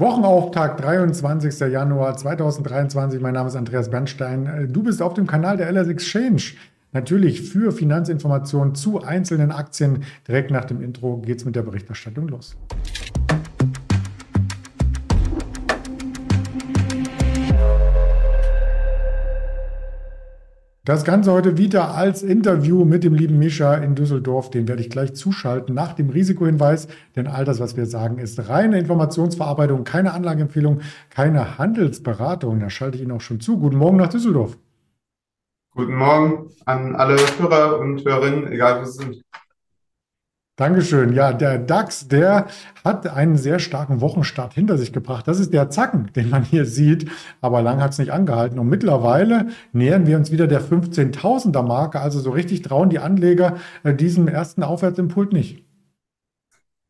Wochenauftakt, 23. Januar 2023. Mein Name ist Andreas Bernstein. Du bist auf dem Kanal der LS Exchange. Natürlich für Finanzinformationen zu einzelnen Aktien. Direkt nach dem Intro geht's mit der Berichterstattung los. Das Ganze heute wieder als Interview mit dem lieben Mischa in Düsseldorf. Den werde ich gleich zuschalten nach dem Risikohinweis. Denn all das, was wir sagen, ist reine Informationsverarbeitung, keine Anlageempfehlung, keine Handelsberatung. Da schalte ich Ihnen auch schon zu. Guten Morgen nach Düsseldorf. Guten Morgen an alle Hörer und Hörerinnen, egal wo sie sind. Dankeschön. Ja, der DAX, der hat einen sehr starken Wochenstart hinter sich gebracht. Das ist der Zacken, den man hier sieht. Aber lang hat es nicht angehalten. Und mittlerweile nähern wir uns wieder der 15.000er Marke. Also so richtig trauen die Anleger äh, diesem ersten Aufwärtsimpuls nicht.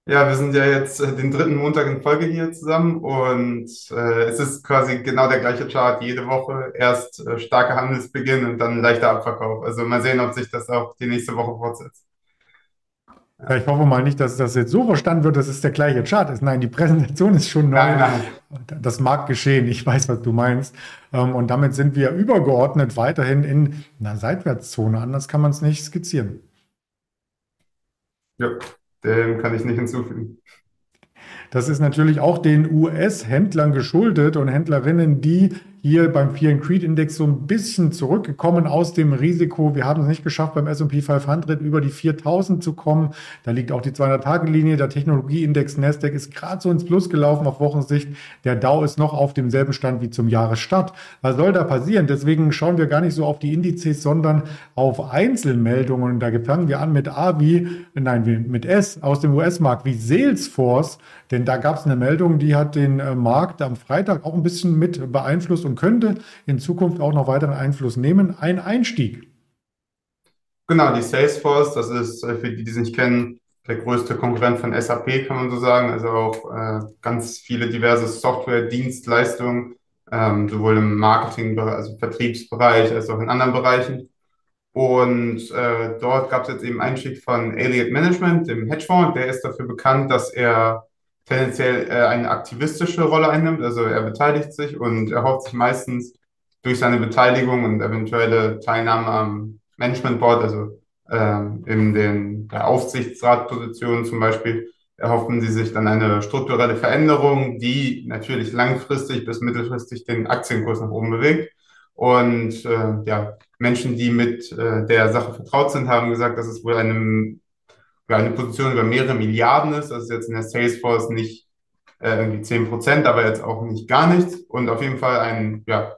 Ja, wir sind ja jetzt äh, den dritten Montag in Folge hier zusammen und äh, es ist quasi genau der gleiche Chart jede Woche. Erst äh, starker Handelsbeginn und dann leichter Abverkauf. Also mal sehen, ob sich das auch die nächste Woche fortsetzt. Ja, ich hoffe mal nicht, dass das jetzt so verstanden wird, dass es der gleiche Chart ist. Nein, die Präsentation ist schon neu. Nein, nein. Das mag geschehen. Ich weiß, was du meinst. Ähm, und damit sind wir übergeordnet weiterhin in einer Seitwärtszone. Anders kann man es nicht skizzieren. Ja, dem kann ich nicht hinzufügen. Das ist natürlich auch den US-Händlern geschuldet und Händlerinnen, die hier beim Fear and Creed Index so ein bisschen zurückgekommen aus dem Risiko. Wir haben es nicht geschafft, beim S&P 500 über die 4000 zu kommen. Da liegt auch die 200-Tage-Linie. Der Technologieindex Nasdaq ist gerade so ins Plus gelaufen auf Wochensicht. Der Dow ist noch auf demselben Stand wie zum Jahresstart. Was soll da passieren? Deswegen schauen wir gar nicht so auf die Indizes, sondern auf Einzelmeldungen. Da fangen wir an mit A wie, nein, mit S aus dem US-Markt, wie Salesforce. Denn da gab es eine Meldung, die hat den äh, Markt am Freitag auch ein bisschen mit beeinflusst und könnte in Zukunft auch noch weiteren Einfluss nehmen. Ein Einstieg. Genau, die Salesforce, das ist äh, für die, die es nicht kennen, der größte Konkurrent von SAP, kann man so sagen. Also auch äh, ganz viele diverse Software-Dienstleistungen, ähm, sowohl im Marketing, also Vertriebsbereich, als auch in anderen Bereichen. Und äh, dort gab es jetzt eben Einstieg von Elliott Management, dem Hedgefonds. Der ist dafür bekannt, dass er tendenziell äh, eine aktivistische Rolle einnimmt. Also er beteiligt sich und erhofft sich meistens durch seine Beteiligung und eventuelle Teilnahme am Management Board, also äh, in den Aufsichtsratpositionen zum Beispiel, erhoffen sie sich dann eine strukturelle Veränderung, die natürlich langfristig bis mittelfristig den Aktienkurs nach oben bewegt. Und äh, ja, Menschen, die mit äh, der Sache vertraut sind, haben gesagt, dass es wohl einem eine Position über mehrere Milliarden ist. Das ist jetzt in der Salesforce nicht äh, irgendwie 10 Prozent, aber jetzt auch nicht gar nichts. Und auf jeden Fall ein, ja,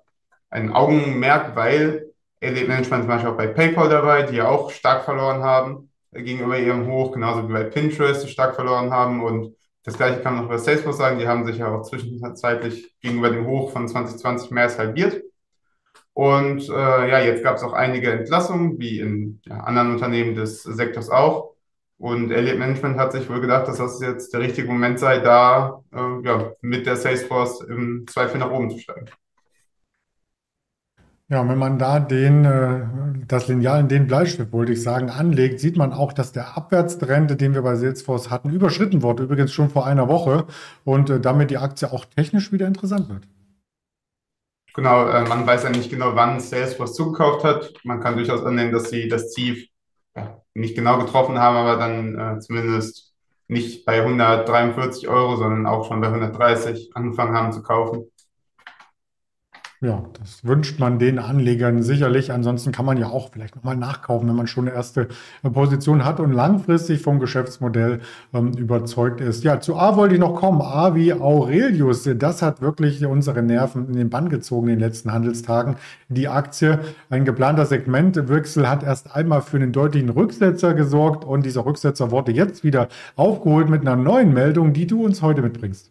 ein Augenmerk, weil Elite Management zum Beispiel auch bei PayPal dabei, die ja auch stark verloren haben äh, gegenüber ihrem Hoch, genauso wie bei Pinterest, die stark verloren haben. Und das gleiche kann man noch über Salesforce sagen, die haben sich ja auch zwischenzeitlich gegenüber dem Hoch von 2020 mehr als halbiert. Und äh, ja, jetzt gab es auch einige Entlassungen, wie in ja, anderen Unternehmen des Sektors auch. Und Elliott Management hat sich wohl gedacht, dass das jetzt der richtige Moment sei, da äh, ja, mit der Salesforce im Zweifel nach oben zu steigen. Ja, wenn man da den, äh, das Lineal in den Bleistift, wollte ich sagen, anlegt, sieht man auch, dass der Abwärtstrend, den wir bei Salesforce hatten, überschritten wurde, übrigens schon vor einer Woche und äh, damit die Aktie auch technisch wieder interessant wird. Genau, äh, man weiß ja nicht genau, wann Salesforce zugekauft hat. Man kann durchaus annehmen, dass sie das Tief ja, nicht genau getroffen haben, aber dann äh, zumindest nicht bei 143 Euro, sondern auch schon bei 130 angefangen haben zu kaufen. Ja, das wünscht man den Anlegern sicherlich. Ansonsten kann man ja auch vielleicht nochmal nachkaufen, wenn man schon eine erste äh, Position hat und langfristig vom Geschäftsmodell ähm, überzeugt ist. Ja, zu A wollte ich noch kommen. A wie Aurelius. Das hat wirklich unsere Nerven in den Bann gezogen in den letzten Handelstagen. Die Aktie, ein geplanter Segmentwechsel hat erst einmal für einen deutlichen Rücksetzer gesorgt und dieser Rücksetzer wurde jetzt wieder aufgeholt mit einer neuen Meldung, die du uns heute mitbringst.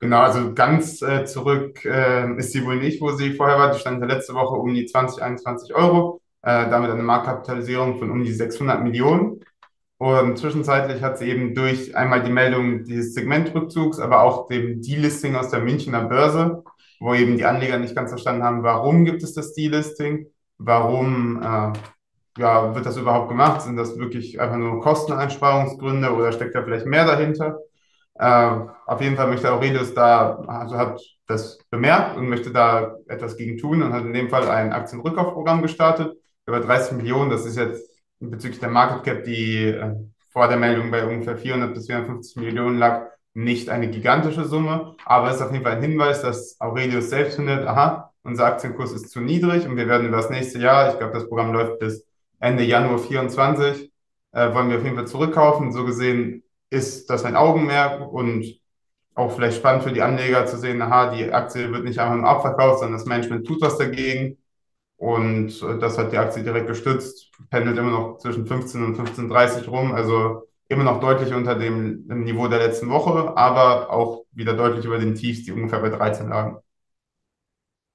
Genau, also ganz äh, zurück äh, ist sie wohl nicht, wo sie vorher war. Die stand letzte Woche um die 20, 21 Euro, äh, damit eine Marktkapitalisierung von um die 600 Millionen. Und zwischenzeitlich hat sie eben durch einmal die Meldung dieses Segmentrückzugs, aber auch dem Delisting aus der Münchner Börse, wo eben die Anleger nicht ganz verstanden haben, warum gibt es das Delisting, warum äh, ja, wird das überhaupt gemacht, sind das wirklich einfach nur Kosteneinsparungsgründe oder steckt da vielleicht mehr dahinter? Äh, auf jeden Fall möchte Aurelius da, also hat das bemerkt und möchte da etwas gegen tun und hat in dem Fall ein Aktienrückkaufprogramm gestartet. Über 30 Millionen, das ist jetzt bezüglich der Market Cap, die äh, vor der Meldung bei ungefähr 400 bis 450 Millionen lag, nicht eine gigantische Summe, aber es ist auf jeden Fall ein Hinweis, dass Aurelius selbst findet, aha, unser Aktienkurs ist zu niedrig und wir werden über das nächste Jahr, ich glaube, das Programm läuft bis Ende Januar 24, äh, wollen wir auf jeden Fall zurückkaufen. So gesehen ist das ein Augenmerk und auch vielleicht spannend für die Anleger zu sehen, aha, die Aktie wird nicht einfach nur abverkauft, sondern das Management tut was dagegen. Und äh, das hat die Aktie direkt gestützt, pendelt immer noch zwischen 15 und 15,30 rum, also immer noch deutlich unter dem, dem Niveau der letzten Woche, aber auch wieder deutlich über den Tiefs, die ungefähr bei 13 lagen.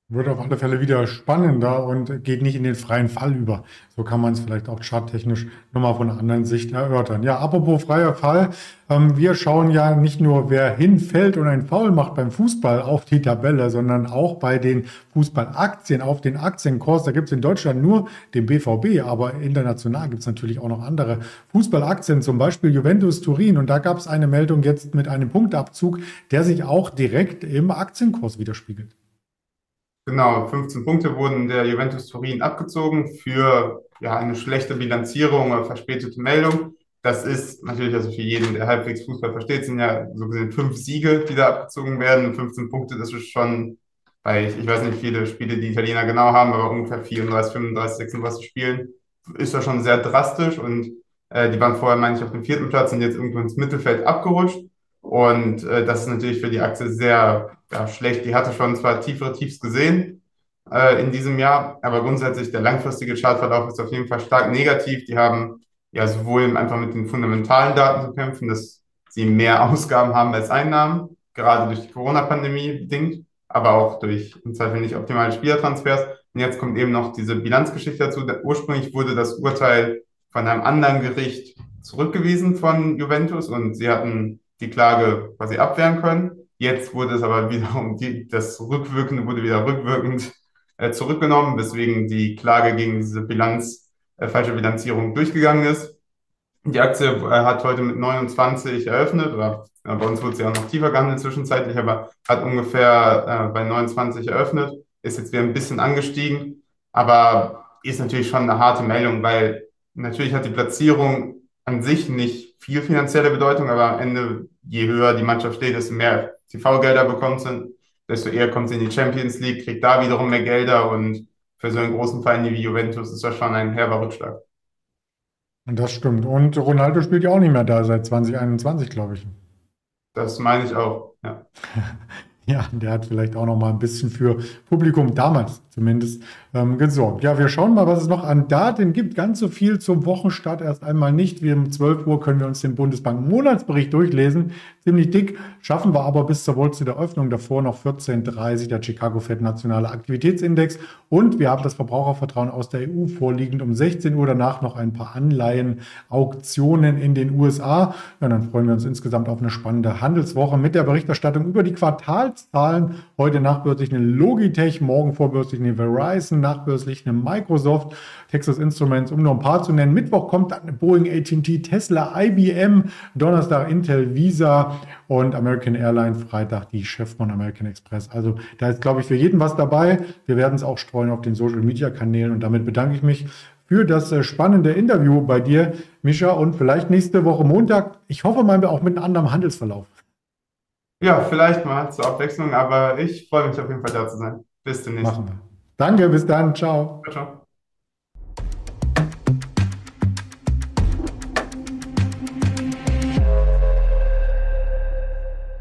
Wird auf alle Fälle wieder spannender und geht nicht in den freien Fall über. So kann man es vielleicht auch charttechnisch nochmal von einer anderen Sicht erörtern. Ja, apropos freier Fall. Ähm, wir schauen ja nicht nur, wer hinfällt und ein Foul macht beim Fußball auf die Tabelle, sondern auch bei den Fußballaktien, auf den Aktienkurs. Da gibt es in Deutschland nur den BVB, aber international gibt es natürlich auch noch andere Fußballaktien, zum Beispiel Juventus Turin. Und da gab es eine Meldung jetzt mit einem Punktabzug, der sich auch direkt im Aktienkurs widerspiegelt. Genau, 15 Punkte wurden der Juventus Turin abgezogen für ja, eine schlechte Bilanzierung oder verspätete Meldung. Das ist natürlich also für jeden, der halbwegs Fußball versteht, sind ja so gesehen fünf Siege, die da abgezogen werden. 15 Punkte, das ist schon bei, ich weiß nicht, viele Spiele die Italiener genau haben, aber ungefähr 34, 35, 36 Spielen, ist das schon sehr drastisch und äh, die waren vorher, meine ich, auf dem vierten Platz und jetzt irgendwo ins Mittelfeld abgerutscht. Und äh, das ist natürlich für die Aktie sehr ja, schlecht. Die hatte schon zwar tiefere Tiefs gesehen äh, in diesem Jahr, aber grundsätzlich der langfristige Chartverlauf ist auf jeden Fall stark negativ. Die haben ja sowohl einfach mit den fundamentalen Daten zu kämpfen, dass sie mehr Ausgaben haben als Einnahmen, gerade durch die Corona-Pandemie bedingt, aber auch durch im Zweifel nicht optimale Spielertransfers. Und jetzt kommt eben noch diese Bilanzgeschichte dazu. Ursprünglich wurde das Urteil von einem anderen Gericht zurückgewiesen von Juventus und sie hatten die Klage quasi abwehren können. Jetzt wurde es aber wiederum, die, das Rückwirkende wurde wieder rückwirkend äh, zurückgenommen, weswegen die Klage gegen diese Bilanz, äh, falsche Bilanzierung durchgegangen ist. Die Aktie äh, hat heute mit 29 eröffnet, oder äh, bei uns wurde sie auch noch tiefer gehandelt zwischenzeitlich, aber hat ungefähr äh, bei 29 eröffnet, ist jetzt wieder ein bisschen angestiegen, aber ist natürlich schon eine harte Meldung, weil natürlich hat die Platzierung an sich nicht viel finanzielle Bedeutung, aber am Ende, je höher die Mannschaft steht, desto mehr TV-Gelder bekommt sie, desto eher kommt sie in die Champions League, kriegt da wiederum mehr Gelder und für so einen großen Verein wie Juventus ist das schon ein herber Rückschlag. Und das stimmt. Und Ronaldo spielt ja auch nicht mehr da seit 2021, glaube ich. Das meine ich auch, ja. Ja, der hat vielleicht auch noch mal ein bisschen für Publikum damals zumindest ähm, gesorgt. Ja, wir schauen mal, was es noch an Daten gibt. Ganz so viel zum Wochenstart erst einmal nicht. Wir um 12 Uhr können wir uns den Bundesbank-Monatsbericht durchlesen. Ziemlich dick, schaffen wir aber bis zur Wall Street Eröffnung davor noch 14.30 der Chicago Fed Nationale Aktivitätsindex. Und wir haben das Verbrauchervertrauen aus der EU vorliegend um 16 Uhr. Danach noch ein paar Anleihen, Auktionen in den USA. Ja, dann freuen wir uns insgesamt auf eine spannende Handelswoche mit der Berichterstattung über die Quartal Quartalszahlen. Heute nachbörslich eine Logitech, morgen vorbörslich eine Verizon, nachbörslich eine Microsoft, Texas Instruments, um nur ein paar zu nennen. Mittwoch kommt dann Boeing, AT&T, Tesla, IBM, Donnerstag Intel, Visa und American Airlines, Freitag die Chef von American Express. Also da ist, glaube ich, für jeden was dabei. Wir werden es auch streuen auf den Social-Media-Kanälen und damit bedanke ich mich für das äh, spannende Interview bei dir, Mischa, und vielleicht nächste Woche Montag. Ich hoffe mal auch mit einem anderen Handelsverlauf. Ja, vielleicht mal zur Abwechslung, aber ich freue mich auf jeden Fall da zu sein. Bis demnächst. Machen wir. Danke, bis dann. Ciao. Ciao, ciao.